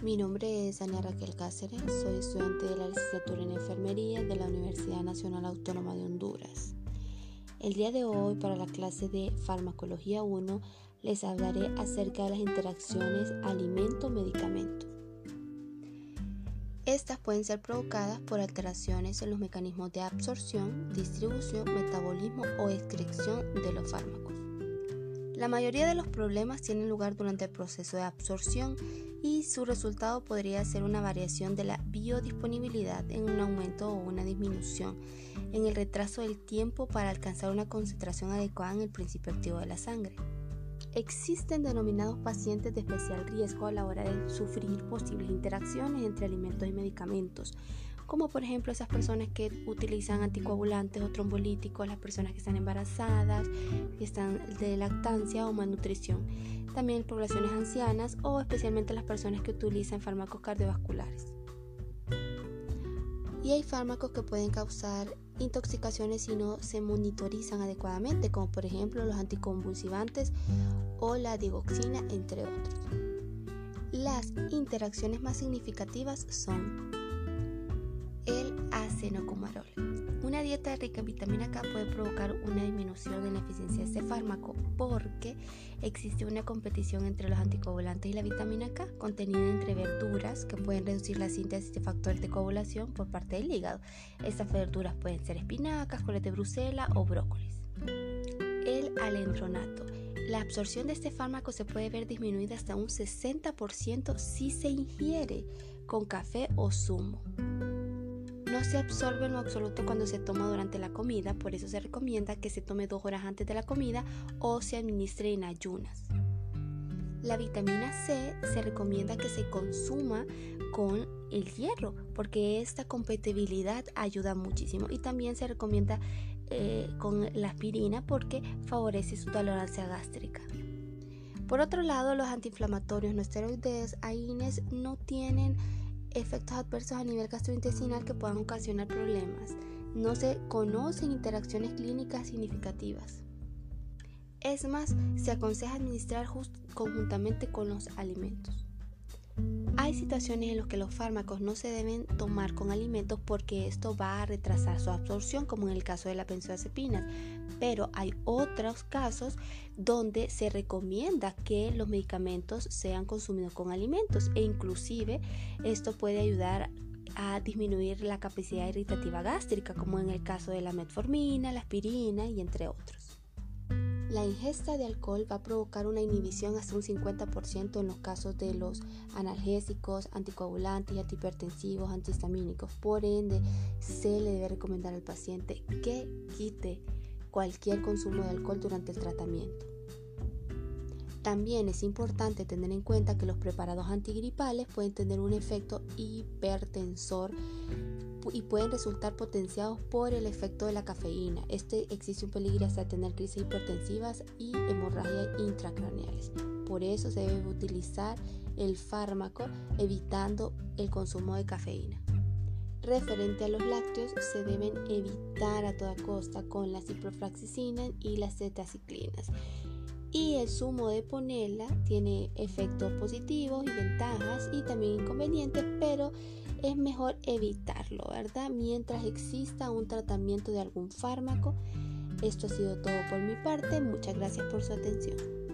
Sania Raquel Cáceres, soy estudiante de la licenciatura en enfermería de la Universidad Nacional Autónoma de Honduras. El día de hoy, para la clase de Farmacología 1, les hablaré acerca de las interacciones alimento-medicamento. Estas pueden ser provocadas por alteraciones en los mecanismos de absorción, distribución, metabolismo o excreción de los fármacos. La mayoría de los problemas tienen lugar durante el proceso de absorción y su resultado podría ser una variación de la biodisponibilidad en un aumento o una disminución en el retraso del tiempo para alcanzar una concentración adecuada en el principio activo de la sangre. Existen denominados pacientes de especial riesgo a la hora de sufrir posibles interacciones entre alimentos y medicamentos, como por ejemplo esas personas que utilizan anticoagulantes o trombolíticos, las personas que están embarazadas, que están de lactancia o malnutrición, también poblaciones ancianas o especialmente las personas que utilizan fármacos cardiovasculares. Y hay fármacos que pueden causar intoxicaciones si no se monitorizan adecuadamente, como por ejemplo los anticonvulsivantes o la digoxina, entre otros. Las interacciones más significativas son el acenocomarol. Una dieta rica en vitamina K puede provocar una disminución en la eficiencia de este fármaco porque existe una competición entre los anticoagulantes y la vitamina K contenida entre verduras que pueden reducir la síntesis de factores de coagulación por parte del hígado. Estas verduras pueden ser espinacas, coles de Bruselas o brócolis. El alendronato. La absorción de este fármaco se puede ver disminuida hasta un 60% si se ingiere con café o zumo. No se absorbe en lo absoluto cuando se toma durante la comida, por eso se recomienda que se tome dos horas antes de la comida o se administre en ayunas. La vitamina C se recomienda que se consuma con el hierro porque esta compatibilidad ayuda muchísimo y también se recomienda eh, con la aspirina porque favorece su tolerancia gástrica. Por otro lado, los antiinflamatorios no esteroides AINES no tienen efectos adversos a nivel gastrointestinal que puedan ocasionar problemas. No se conocen interacciones clínicas significativas. Es más, se aconseja administrar conjuntamente con los alimentos. Hay situaciones en las que los fármacos no se deben tomar con alimentos porque esto va a retrasar su absorción, como en el caso de la benzodiazepinas, pero hay otros casos donde se recomienda que los medicamentos sean consumidos con alimentos e inclusive esto puede ayudar a disminuir la capacidad irritativa gástrica, como en el caso de la metformina, la aspirina y entre otros. La ingesta de alcohol va a provocar una inhibición hasta un 50% en los casos de los analgésicos, anticoagulantes antihipertensivos, antihistamínicos. Por ende, se le debe recomendar al paciente que quite cualquier consumo de alcohol durante el tratamiento. También es importante tener en cuenta que los preparados antigripales pueden tener un efecto hipertensor y pueden resultar potenciados por el efecto de la cafeína. Este existe un peligro hasta tener crisis hipertensivas y hemorragias intracraneales. Por eso se debe utilizar el fármaco evitando el consumo de cafeína. Referente a los lácteos, se deben evitar a toda costa con la ciprofloxacina y las tetaciclinas. Y el zumo de ponela tiene efectos positivos y ventajas y también inconvenientes, pero es mejor evitarlo, ¿verdad? Mientras exista un tratamiento de algún fármaco. Esto ha sido todo por mi parte. Muchas gracias por su atención.